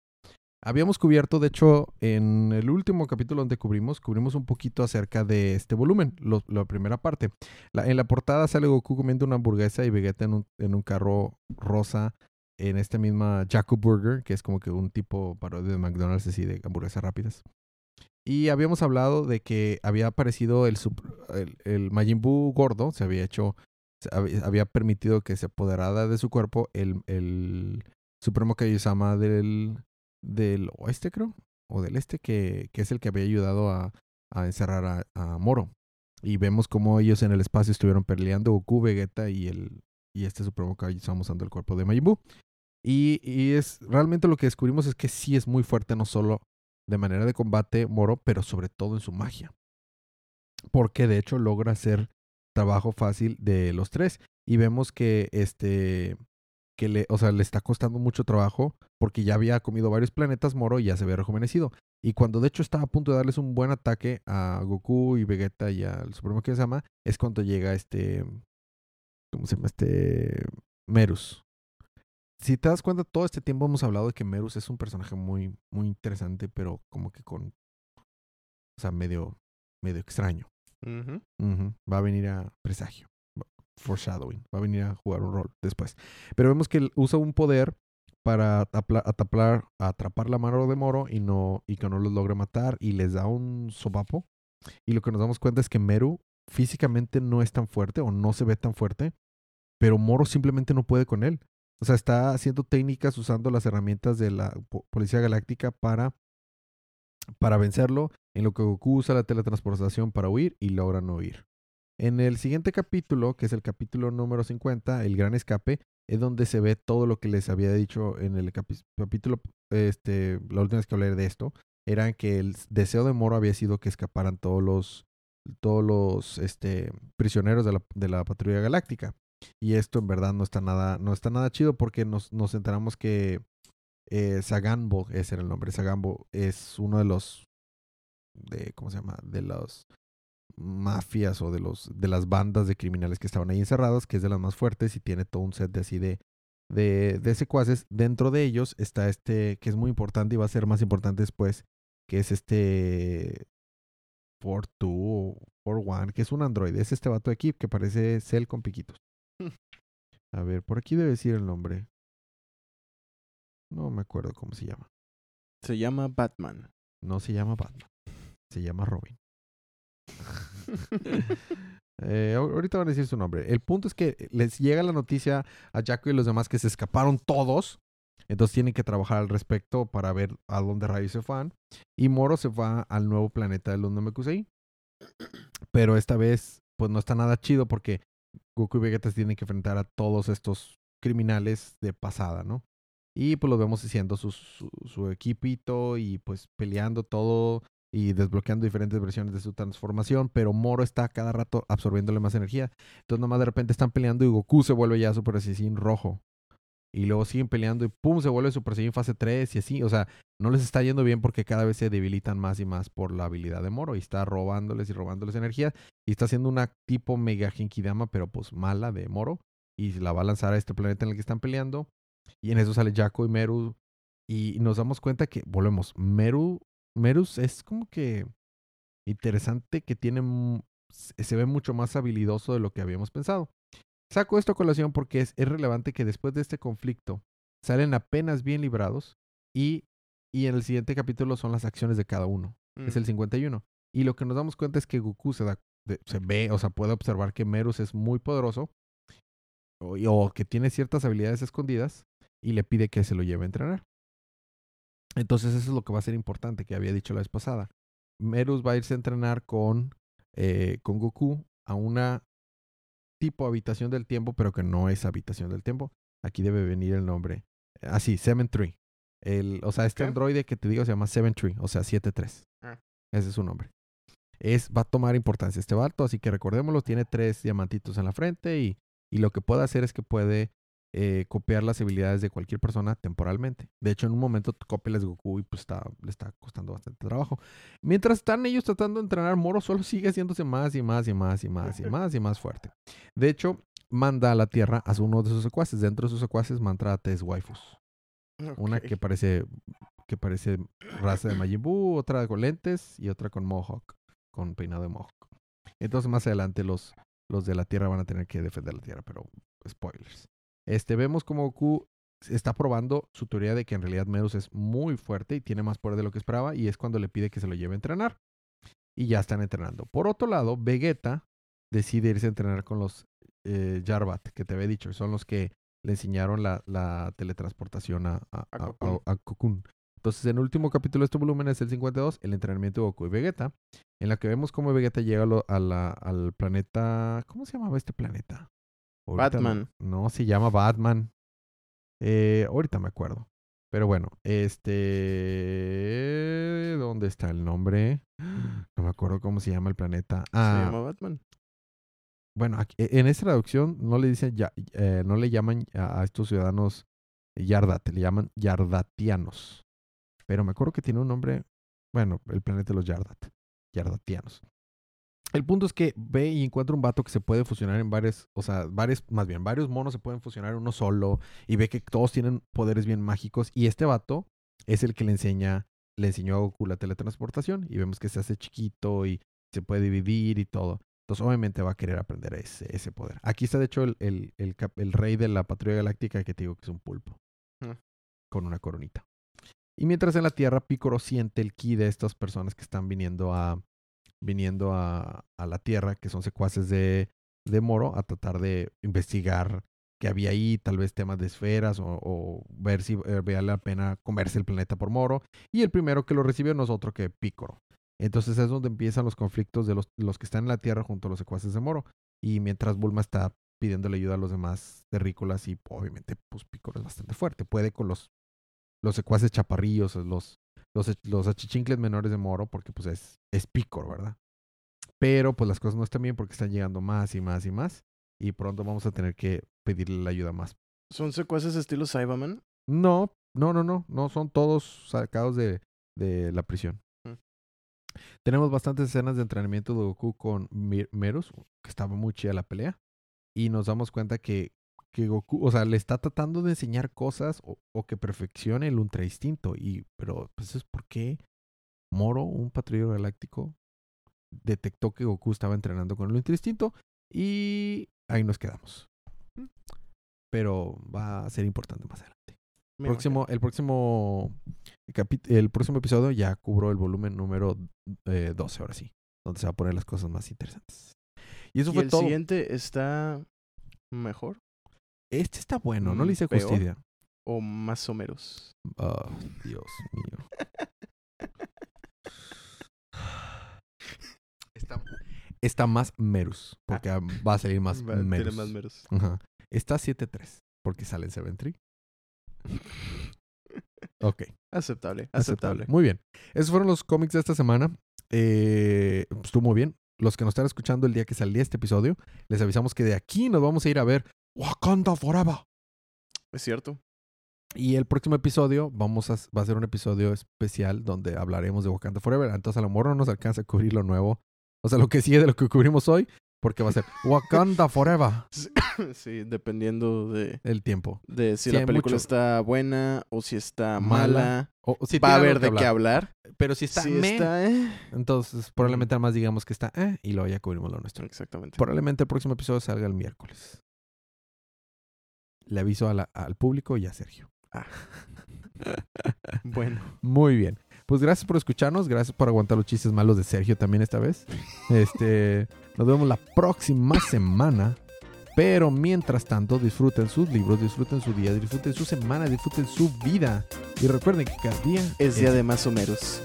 Habíamos cubierto, de hecho, en el último capítulo donde cubrimos, cubrimos un poquito acerca de este volumen, la primera parte. En la portada sale Goku comiendo una hamburguesa y Vegeta en un, en un carro rosa en esta misma Jaco Burger, que es como que un tipo parodia de McDonald's así de hamburguesas rápidas. Y habíamos hablado de que había aparecido el, el, Majin Buu gordo, se había hecho había permitido que se apoderara de su cuerpo el, el Supremo Kaiosama del, del oeste, creo, o del este, que, que es el que había ayudado a, a encerrar a, a Moro. Y vemos cómo ellos en el espacio estuvieron peleando, Goku, Vegeta y, el, y este Supremo Kaiosama usando el cuerpo de Majin. Y, y es realmente lo que descubrimos es que sí es muy fuerte, no solo de manera de combate Moro, pero sobre todo en su magia. Porque de hecho logra hacer trabajo fácil de los tres. Y vemos que este que le, o sea, le está costando mucho trabajo porque ya había comido varios planetas Moro y ya se había rejuvenecido. Y cuando de hecho estaba a punto de darles un buen ataque a Goku y Vegeta y al Supremo que se llama, es cuando llega este ¿cómo se llama? Este Merus. Si te das cuenta, todo este tiempo hemos hablado de que Merus es un personaje muy, muy interesante, pero como que con. O sea, medio, medio extraño. Va a venir a presagio. Foreshadowing. Va a venir a jugar un rol después. Pero vemos que él usa un poder para atapla- ataplar- atrapar la mano de Moro y no y que no los logre matar y les da un sopapo. Y lo que nos damos cuenta es que Meru físicamente no es tan fuerte o no se ve tan fuerte, pero Moro simplemente no puede con él. O sea, está haciendo técnicas usando las herramientas de la po- Policía Galáctica para, para vencerlo, en lo que Goku usa la teletransportación para huir y logra no huir. En el siguiente capítulo, que es el capítulo número 50, El Gran Escape, es donde se ve todo lo que les había dicho en el capítulo, este, la última vez que hablé de esto, era que el deseo de Moro había sido que escaparan todos los, todos los este, prisioneros de la, de la patrulla galáctica. Y esto en verdad no está nada, no está nada chido porque nos, nos enteramos que eh, Sagambo, ese era el nombre, Sagambo es uno de los, de, ¿cómo se llama? De los mafias o de los de las bandas de criminales que estaban ahí encerrados, que es de las más fuertes y tiene todo un set de así de, de, de secuaces. Dentro de ellos está este, que es muy importante y va a ser más importante después, que es este 4-2 o 4-1, que es un androide. Es este vato de aquí que parece Cell con piquitos. <laughs> A ver, por aquí debe decir el nombre. No me acuerdo cómo se llama. Se llama Batman. No se llama Batman. Se llama Robin. Eh, ahor- ahorita van a decir su nombre. El punto es que les llega la noticia a Jaco y los demás que se escaparon todos. Entonces tienen que trabajar al respecto para ver a dónde rayos se van. Y Moro se va al nuevo planeta de los Namekusei. Pero esta vez, pues no está nada chido porque Goku y Vegeta tienen que enfrentar a todos estos criminales de pasada, ¿no? Y pues los vemos haciendo su, su, su equipito y pues peleando todo y desbloqueando diferentes versiones de su transformación, pero Moro está cada rato absorbiéndole más energía. Entonces nomás de repente están peleando y Goku se vuelve ya Super Saiyajin rojo. Y luego siguen peleando y pum, se vuelve Super Saiyajin fase 3 y así. O sea, no les está yendo bien porque cada vez se debilitan más y más por la habilidad de Moro y está robándoles y robándoles energía. Y está haciendo una tipo Mega Genkidama, pero pues mala de Moro. Y la va a lanzar a este planeta en el que están peleando. Y en eso sale Jaco y Meru. Y nos damos cuenta que, volvemos, Meru, Merus es como que interesante que tiene, se ve mucho más habilidoso de lo que habíamos pensado. Saco esto a colación porque es, es relevante que después de este conflicto salen apenas bien librados y, y en el siguiente capítulo son las acciones de cada uno. Es Mm. el 51. Y lo que nos damos cuenta es que Goku se, da, se ve, o sea, puede observar que Merus es muy poderoso o que tiene ciertas habilidades escondidas y le pide que se lo lleve a entrenar. Entonces eso es lo que va a ser importante que había dicho la vez pasada. Merus va a irse a entrenar con, eh, con Goku a una tipo habitación del tiempo, pero que no es habitación del tiempo. Aquí debe venir el nombre. Así, Seven Tree. El, o sea, este androide que te digo se llama Seven Tree, o sea, 7-3. Ah. Ese es su nombre. Es, va a tomar importancia este vato, así que recordémoslo, tiene tres diamantitos en la frente y, y lo que puede hacer es que puede eh, copiar las habilidades de cualquier persona temporalmente. De hecho, en un momento copia las de Goku y pues está, le está costando bastante trabajo. Mientras están ellos tratando de entrenar, Moro solo sigue haciéndose más y más y más y más y <laughs> más y más fuerte. De hecho, manda a la Tierra a uno de sus secuaces. Dentro de sus secuaces manda a tres waifus. Una que parece que parece raza de Majin Buu, otra con lentes y otra con Mohawk, con peinado de Mohawk. Entonces más adelante los, los de la Tierra van a tener que defender la Tierra, pero spoilers. Este, vemos como Goku está probando su teoría de que en realidad Merus es muy fuerte y tiene más poder de lo que esperaba y es cuando le pide que se lo lleve a entrenar. Y ya están entrenando. Por otro lado, Vegeta decide irse a entrenar con los eh, Jarbat, que te había dicho, son los que le enseñaron la, la teletransportación a, a, Cocoon. Entonces, en el último capítulo de este volumen es el 52, el entrenamiento de Goku y Vegeta, en la que vemos cómo Vegeta llega a lo- a la- al planeta. ¿Cómo se llamaba este planeta? Ahorita Batman. No, se llama Batman. Eh, ahorita me acuerdo. Pero bueno, este. ¿Dónde está el nombre? No me acuerdo cómo se llama el planeta. Se Ah, llama Batman. bueno, aquí- e, en esta traducción no le dicen ya, eh, no le llaman a, a estos ciudadanos Yardat, le llaman Yardatianos. Pero me acuerdo que tiene un nombre, bueno, el planeta de los Yardat, Yardatianos. El punto es que ve y encuentra un vato que se puede fusionar en varios, o sea, varios, más bien, varios monos se pueden fusionar en uno solo y ve que todos tienen poderes bien mágicos y este vato es el que le enseña, le enseñó a Goku la teletransportación y vemos que se hace chiquito y se puede dividir y todo. Entonces, obviamente va a querer aprender ese, ese poder. Aquí está, de hecho, el, el, el cap- el rey de la patrulla galáctica que te digo que es un pulpo. Ah. Con una coronita. Y mientras en la Tierra, Picoro siente el ki de estas personas que están viniendo a, viniendo a, a la Tierra, que son secuaces de, de Moro, a tratar de investigar qué había ahí, tal vez temas de esferas o, ver si eh, valía la pena comerse el planeta por Moro. Y el primero que lo recibió no es otro que Picoro. Entonces es donde empiezan los conflictos de los, los que están en la Tierra junto a los secuaces de Moro. Y mientras Bulma está pidiéndole ayuda a los demás terrícolas y obviamente pues Picoro es bastante fuerte. Puede con los, los secuaces chaparrillos, los, los, los achichincles menores de Moro porque pues es, es Picoro, ¿verdad? Pero pues las cosas no están bien porque están llegando más y más y más. Y pronto vamos a tener que pedirle la ayuda más. ¿Son secuaces estilo Cyberman? No, no, no, no. No son todos sacados de, de la prisión. Mm. Tenemos bastantes escenas de entrenamiento de Goku con Mir- Merus, que estaba muy chida la pelea. Y nos damos cuenta que, que Goku, o sea, le está tratando de enseñar cosas o, o que perfeccione el ultra instinto. Y, pero, pues es porque Moro, un patrullero galáctico, detectó que Goku estaba entrenando con el ultra instinto. Y ahí nos quedamos. Mm. Pero va a ser importante más adelante. Me Próximo, el próximo el episodio ya cubró el volumen número eh, 12, ahora sí, donde se va a poner las cosas más interesantes. Y eso ¿Y fue el todo. siguiente está mejor Este está bueno, no Mm, le hice peor. justicia. o más o menos? Oh, Dios mío. <laughs> Está, está más Merus, porque ah, va a salir más <laughs> Va- Tiene Merus. más meros. Ajá. Está 7-3, porque sale en Seven Tree. <laughs> Ok, Aceptable, aceptable. aceptable. Muy bien. Esos fueron los cómics de esta semana. Eh, estuvo muy bien. Los que nos están escuchando el día que salía este episodio, les avisamos que de aquí nos vamos a ir a ver Wakanda Forever. Es cierto. Y el próximo episodio vamos a, va a ser un episodio especial donde hablaremos de Wakanda Forever. Entonces a lo mejor no nos alcanza a cubrir lo nuevo. O sea, lo que sigue de lo que cubrimos hoy. Porque va a ser Wakanda Forever. <laughs> <coughs> sí, dependiendo de, El tiempo. de si la película mucho. está buena o si está Mala. mala. O- si Va a haber de qué hablar. Pero si está, si meh, está, eh. entonces probablemente nada más digamos que está eh, y luego ya cubrimos lo nuestro. Exactamente. Probablemente el próximo episodio salga el miércoles. Le aviso a la- al público y a Sergio. <laughs> Bueno, Muy bien. Pues gracias por escucharnos, gracias por aguantar los chistes malos de Sergio también esta vez. Este, nos vemos la próxima semana. Pero mientras tanto, disfruten sus libros, disfruten su día, disfruten su semana, disfruten su vida. Y recuerden que cada día es día de más o menos.